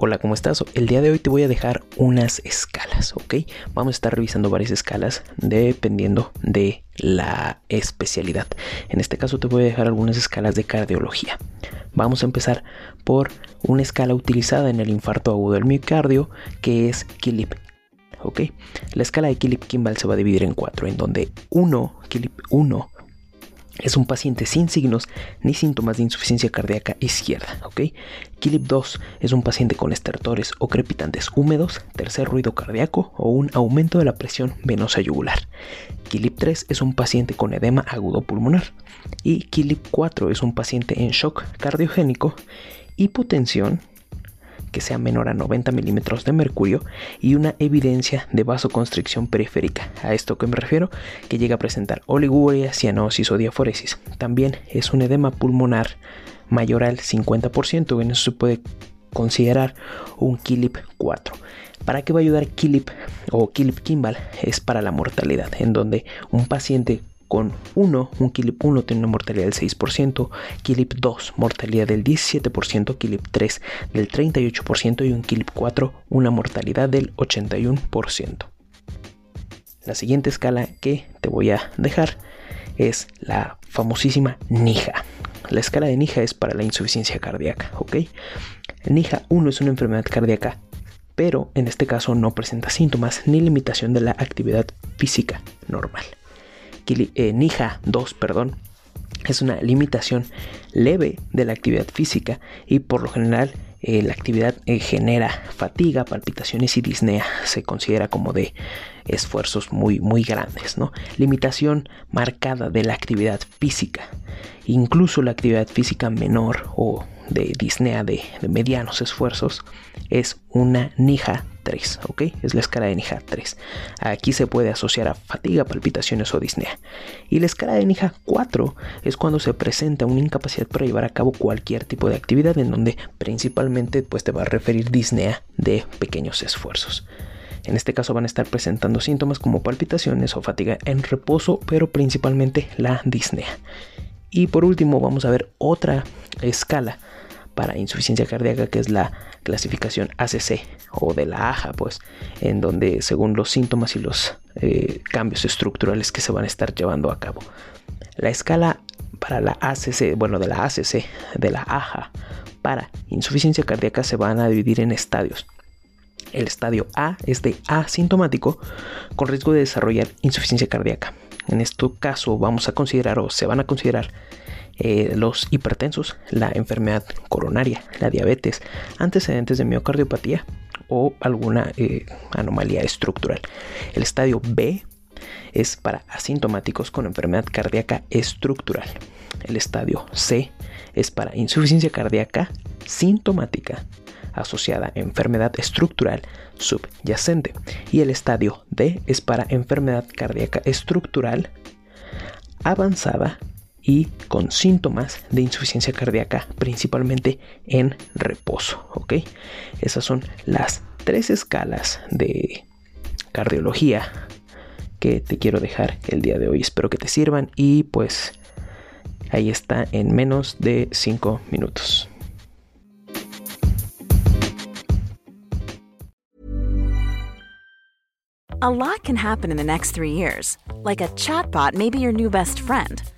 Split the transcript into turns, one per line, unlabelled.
Hola, ¿cómo estás? El día de hoy te voy a dejar unas escalas, ¿ok? Vamos a estar revisando varias escalas dependiendo de la especialidad. En este caso te voy a dejar algunas escalas de cardiología. Vamos a empezar por una escala utilizada en el infarto agudo del miocardio que es Killip. ¿Ok? La escala de Killip-Kimball se va a dividir en cuatro, en donde 1, Killip 1 es un paciente sin signos ni síntomas de insuficiencia cardíaca izquierda, ¿ok? Kilip 2 es un paciente con estertores o crepitantes húmedos, tercer ruido cardíaco o un aumento de la presión venosa yugular. Kilip 3 es un paciente con edema agudo pulmonar. Y Kilip 4 es un paciente en shock cardiogénico, hipotensión, que sea menor a 90 milímetros de mercurio y una evidencia de vasoconstricción periférica. A esto que me refiero, que llega a presentar oliguria, cianosis o diaforesis. También es un edema pulmonar mayor al 50%, en eso se puede considerar un KILIP 4. ¿Para qué va a ayudar KILIP o KILIP Kimball? Es para la mortalidad, en donde un paciente con 1, un Kilip 1 tiene una mortalidad del 6%, Kilip 2 mortalidad del 17%, Kilip 3 del 38% y un Kilip 4 una mortalidad del 81%. La siguiente escala que te voy a dejar es la famosísima NIJA. La escala de NIJA es para la insuficiencia cardíaca, ¿ok? NIJA 1 es una enfermedad cardíaca, pero en este caso no presenta síntomas ni limitación de la actividad física normal. Eh, NIJA 2, perdón, es una limitación leve de la actividad física y por lo general eh, la actividad eh, genera fatiga, palpitaciones y disnea. Se considera como de esfuerzos muy, muy grandes, ¿no? Limitación marcada de la actividad física. Incluso la actividad física menor o de disnea de, medianos esfuerzos es una NIJA 3, ¿ok? Es la escala de NIJA 3. Aquí se puede asociar a fatiga, palpitaciones o disnea. Y la escala de NIJA 4 es cuando se presenta una incapacidad para llevar a cabo cualquier tipo de actividad en donde principalmente pues te va a referir disnea de pequeños esfuerzos. En este caso van a estar presentando síntomas como palpitaciones o fatiga en reposo, pero principalmente la disnea. Y por último vamos a ver otra escala para insuficiencia cardíaca, que es la clasificación ACC o de la AJA, pues, en donde según los síntomas y los eh, cambios estructurales que se van a estar llevando a cabo. La escala para la ACC, bueno, de la ACC, de la AJA, para insuficiencia cardíaca se van a dividir en estadios. El estadio A es de asintomático con riesgo de desarrollar insuficiencia cardíaca. En este caso vamos a considerar o se van a considerar eh, los hipertensos, la enfermedad coronaria, la diabetes, antecedentes de miocardiopatía o alguna eh, anomalía estructural. El estadio B es para asintomáticos con enfermedad cardíaca estructural. El estadio C es para insuficiencia cardíaca sintomática asociada a enfermedad estructural subyacente. Y el estadio D es para enfermedad cardíaca estructural avanzada y con síntomas de insuficiencia cardíaca, principalmente en reposo. ¿ok? Esas son las tres escalas de cardiología que te quiero dejar el día de hoy. Espero que te sirvan y pues ahí está en menos de 5 minutos.
A lot can happen in the next three years. Like a chatbot may be your new best friend.